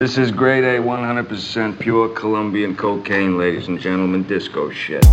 This is grade A, 100% pure Colombian cocaine, ladies and gentlemen, disco shit.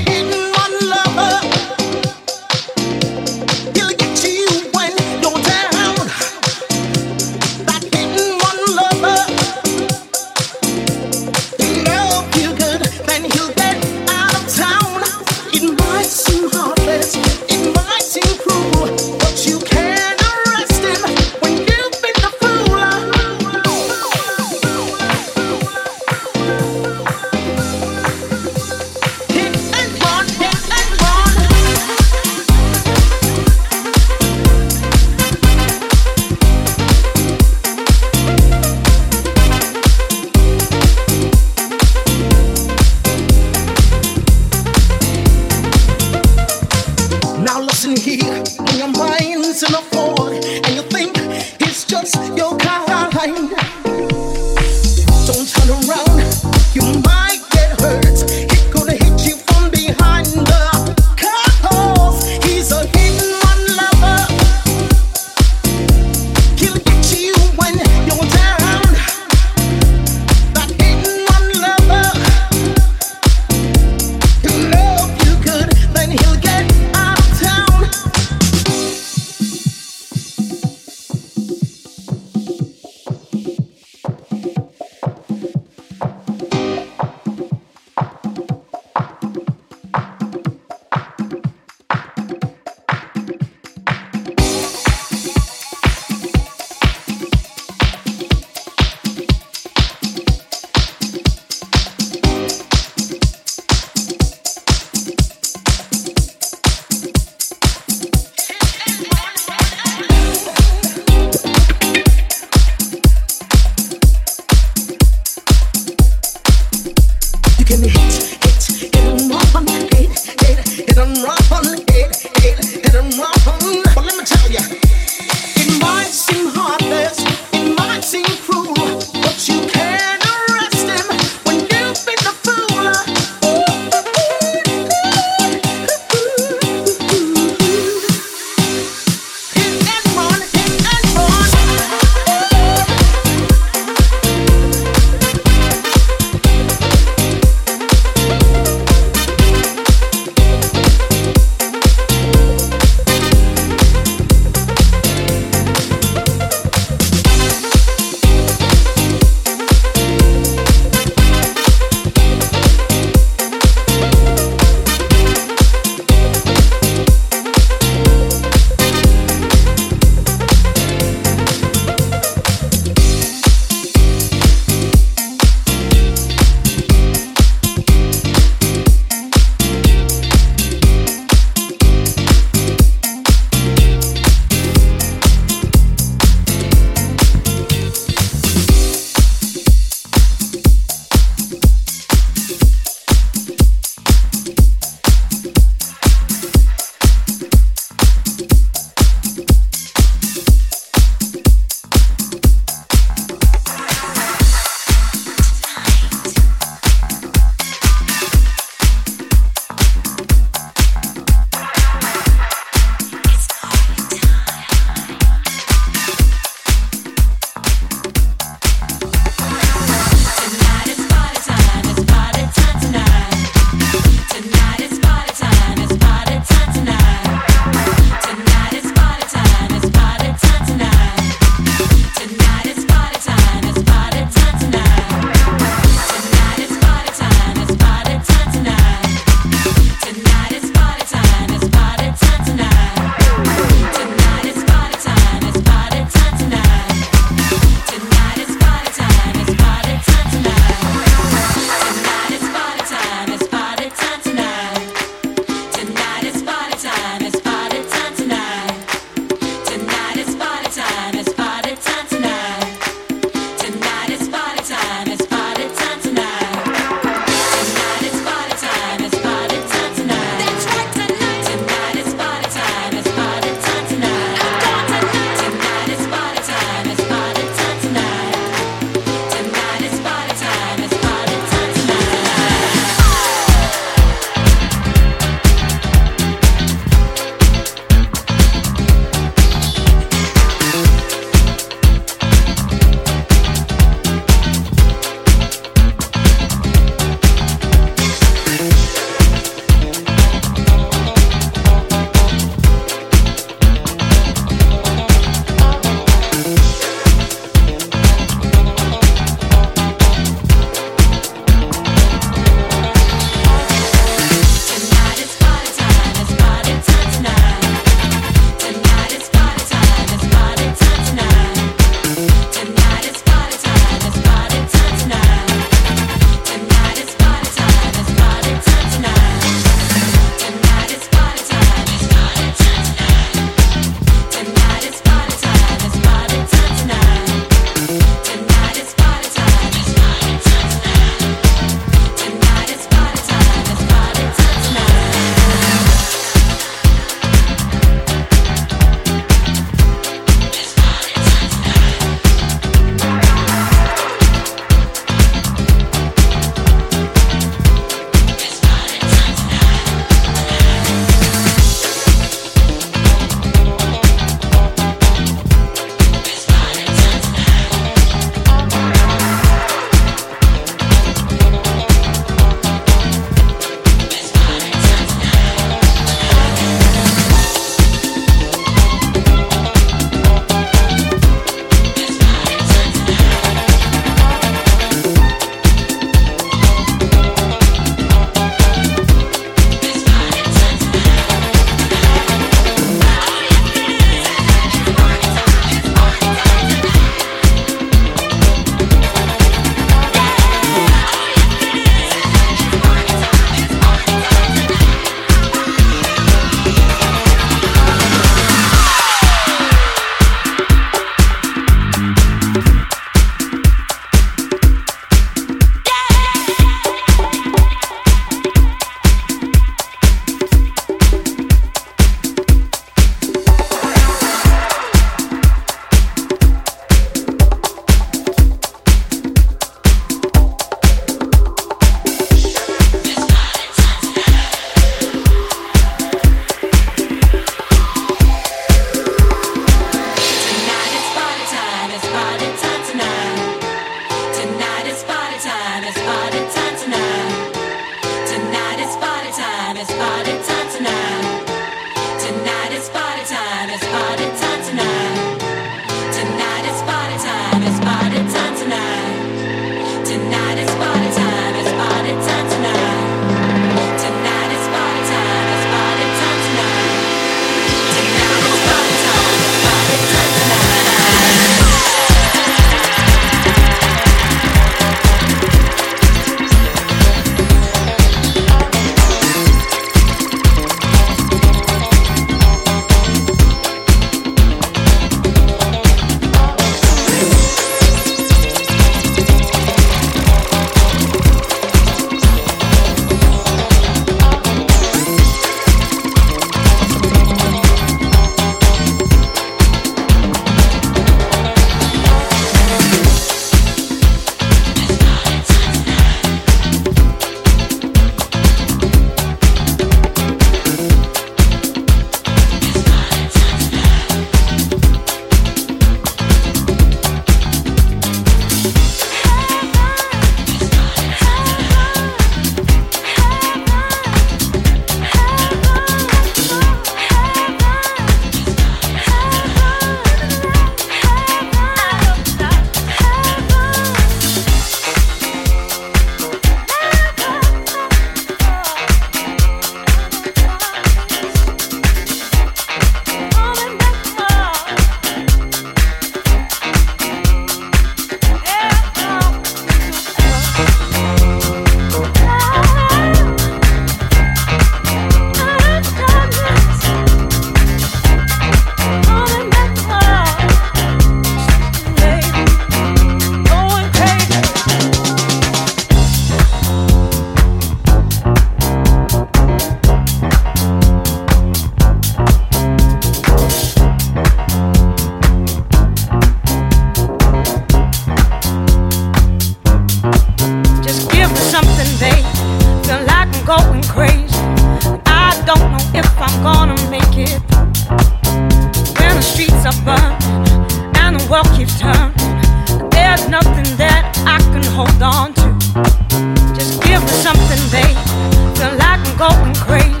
I'm feeling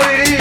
time, it is.